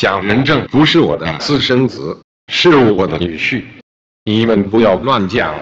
蒋仁正不是我的私生子，是我的女婿。你们不要乱讲。